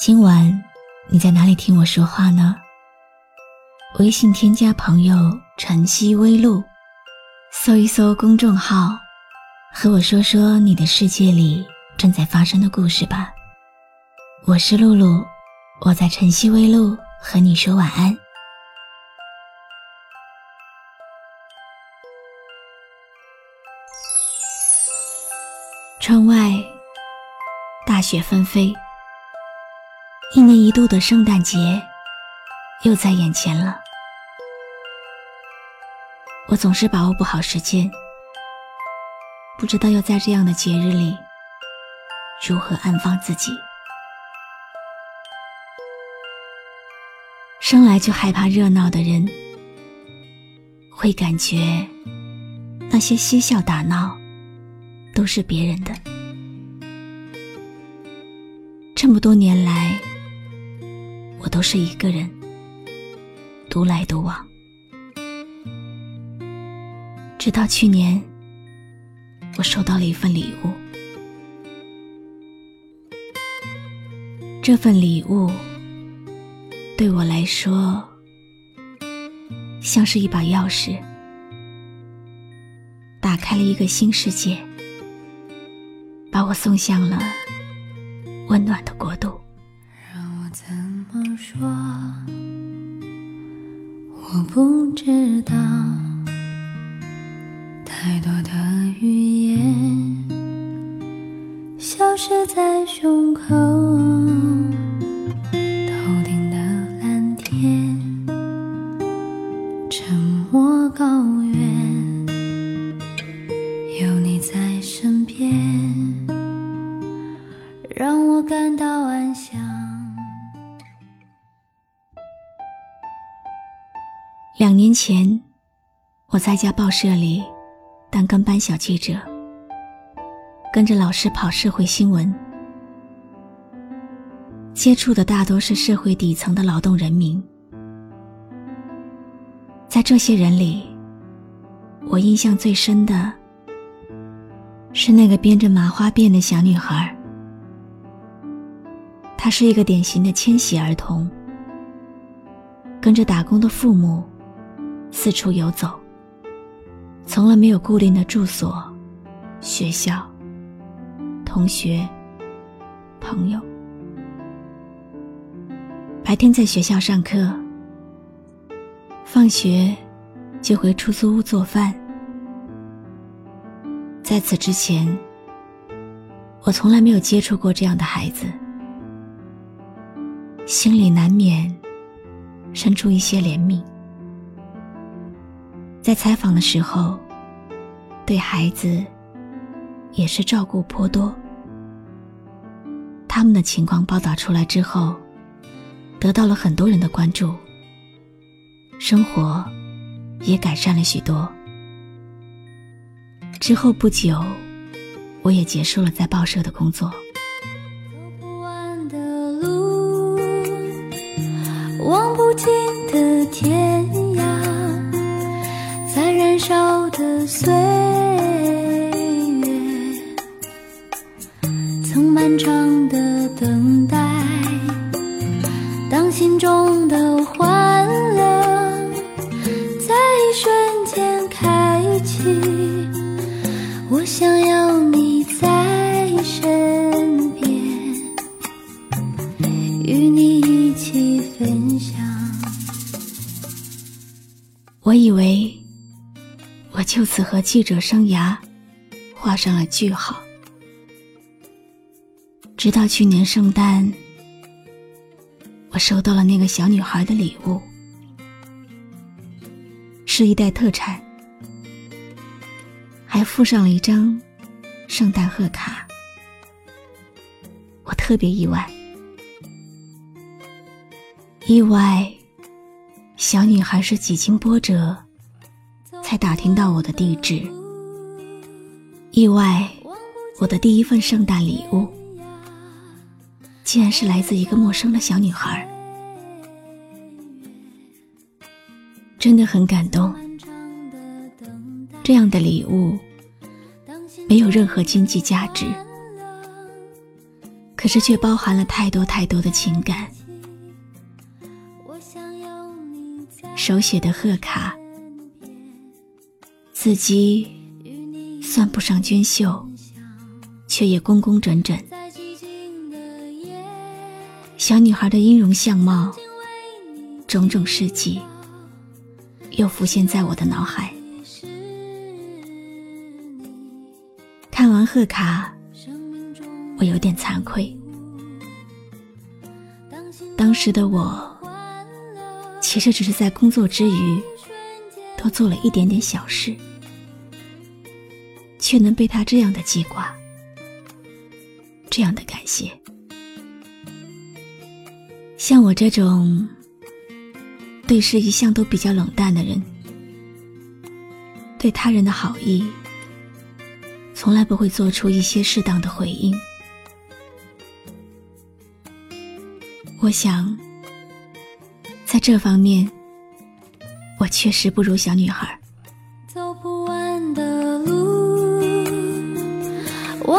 今晚你在哪里听我说话呢？微信添加朋友“晨曦微露”，搜一搜公众号，和我说说你的世界里正在发生的故事吧。我是露露，我在晨曦微露和你说晚安。窗外，大雪纷飞。一年一度的圣诞节又在眼前了。我总是把握不好时间，不知道要在这样的节日里如何安放自己。生来就害怕热闹的人，会感觉那些嬉笑打闹。都是别人的。这么多年来，我都是一个人，独来独往。直到去年，我收到了一份礼物。这份礼物对我来说，像是一把钥匙，打开了一个新世界。把我送向了温暖的国度。说？我不知道，太多的语言消失在胸口。两年前，我在家报社里当跟班小记者，跟着老师跑社会新闻，接触的大多是社会底层的劳动人民。在这些人里，我印象最深的是那个编着麻花辫的小女孩。她是一个典型的迁徙儿童，跟着打工的父母。四处游走，从来没有固定的住所、学校、同学、朋友。白天在学校上课，放学就回出租屋做饭。在此之前，我从来没有接触过这样的孩子，心里难免生出一些怜悯。在采访的时候，对孩子也是照顾颇多。他们的情况报道出来之后，得到了很多人的关注，生活也改善了许多。之后不久，我也结束了在报社的工作。燃烧的岁月，和记者生涯画上了句号。直到去年圣诞，我收到了那个小女孩的礼物，是一袋特产，还附上了一张圣诞贺卡。我特别意外，意外，小女孩是几经波折才打听到我的地址。意外，我的第一份圣诞礼物竟然是来自一个陌生的小女孩，真的很感动。这样的礼物没有任何经济价值，可是却包含了太多太多的情感。手写的贺卡，字迹算不上娟秀，却也工工整整。小女孩的音容相貌，种种事迹，又浮现在我的脑海。看完贺卡，我有点惭愧，当时的我。其实只是在工作之余，多做了一点点小事，却能被他这样的记挂，这样的感谢。像我这种对事一向都比较冷淡的人，对他人的好意，从来不会做出一些适当的回应。我想。在这方面，我确实不如小女孩。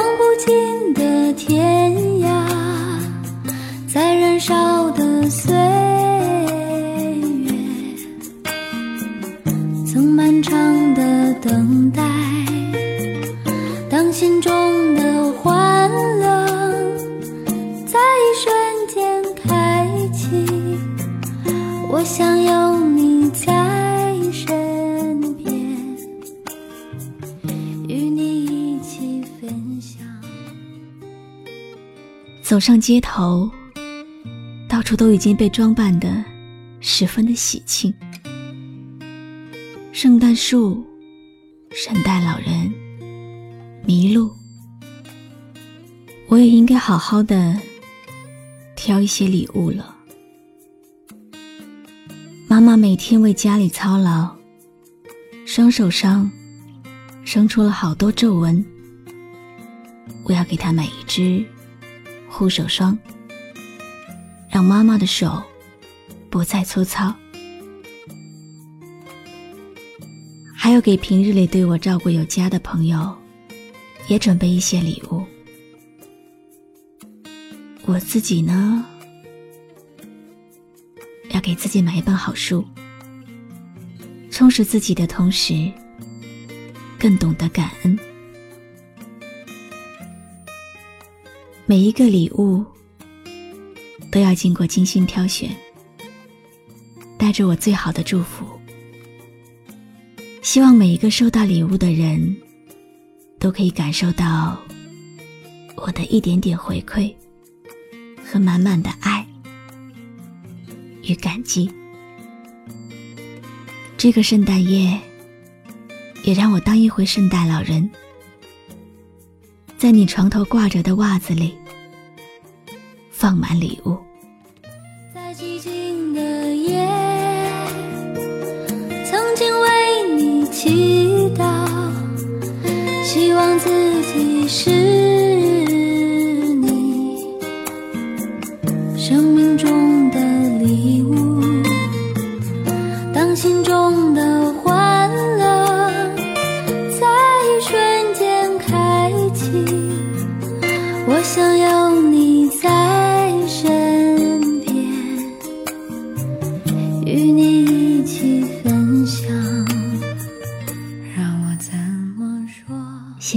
望不尽的天涯，在燃烧的岁月，曾漫长的等待。当心中的欢乐在一瞬间开启。我想有走上街头，到处都已经被装扮的十分的喜庆，圣诞树、圣诞老人、麋鹿，我也应该好好的挑一些礼物了。妈妈每天为家里操劳，双手上生出了好多皱纹。我要给她买一支护手霜，让妈妈的手不再粗糙。还要给平日里对我照顾有加的朋友，也准备一些礼物。我自己呢？要给自己买一本好书，充实自己的同时，更懂得感恩。每一个礼物都要经过精心挑选，带着我最好的祝福。希望每一个收到礼物的人，都可以感受到我的一点点回馈和满满的爱。与感激。这个圣诞夜，也让我当一回圣诞老人，在你床头挂着的袜子里放满礼物。在寂静的夜，曾经为你祈祷，希望自己是。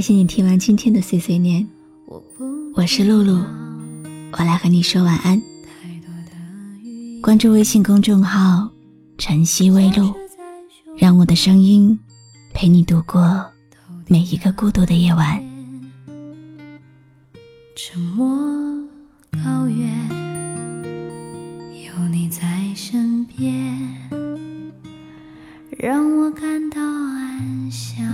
请你听完今天的碎碎念。我是露露，我来和你说晚安。关注微信公众号晨曦微露，让我的声音陪你度过每一个孤独的夜晚。沉默高原，有你在身边，让我感到安详。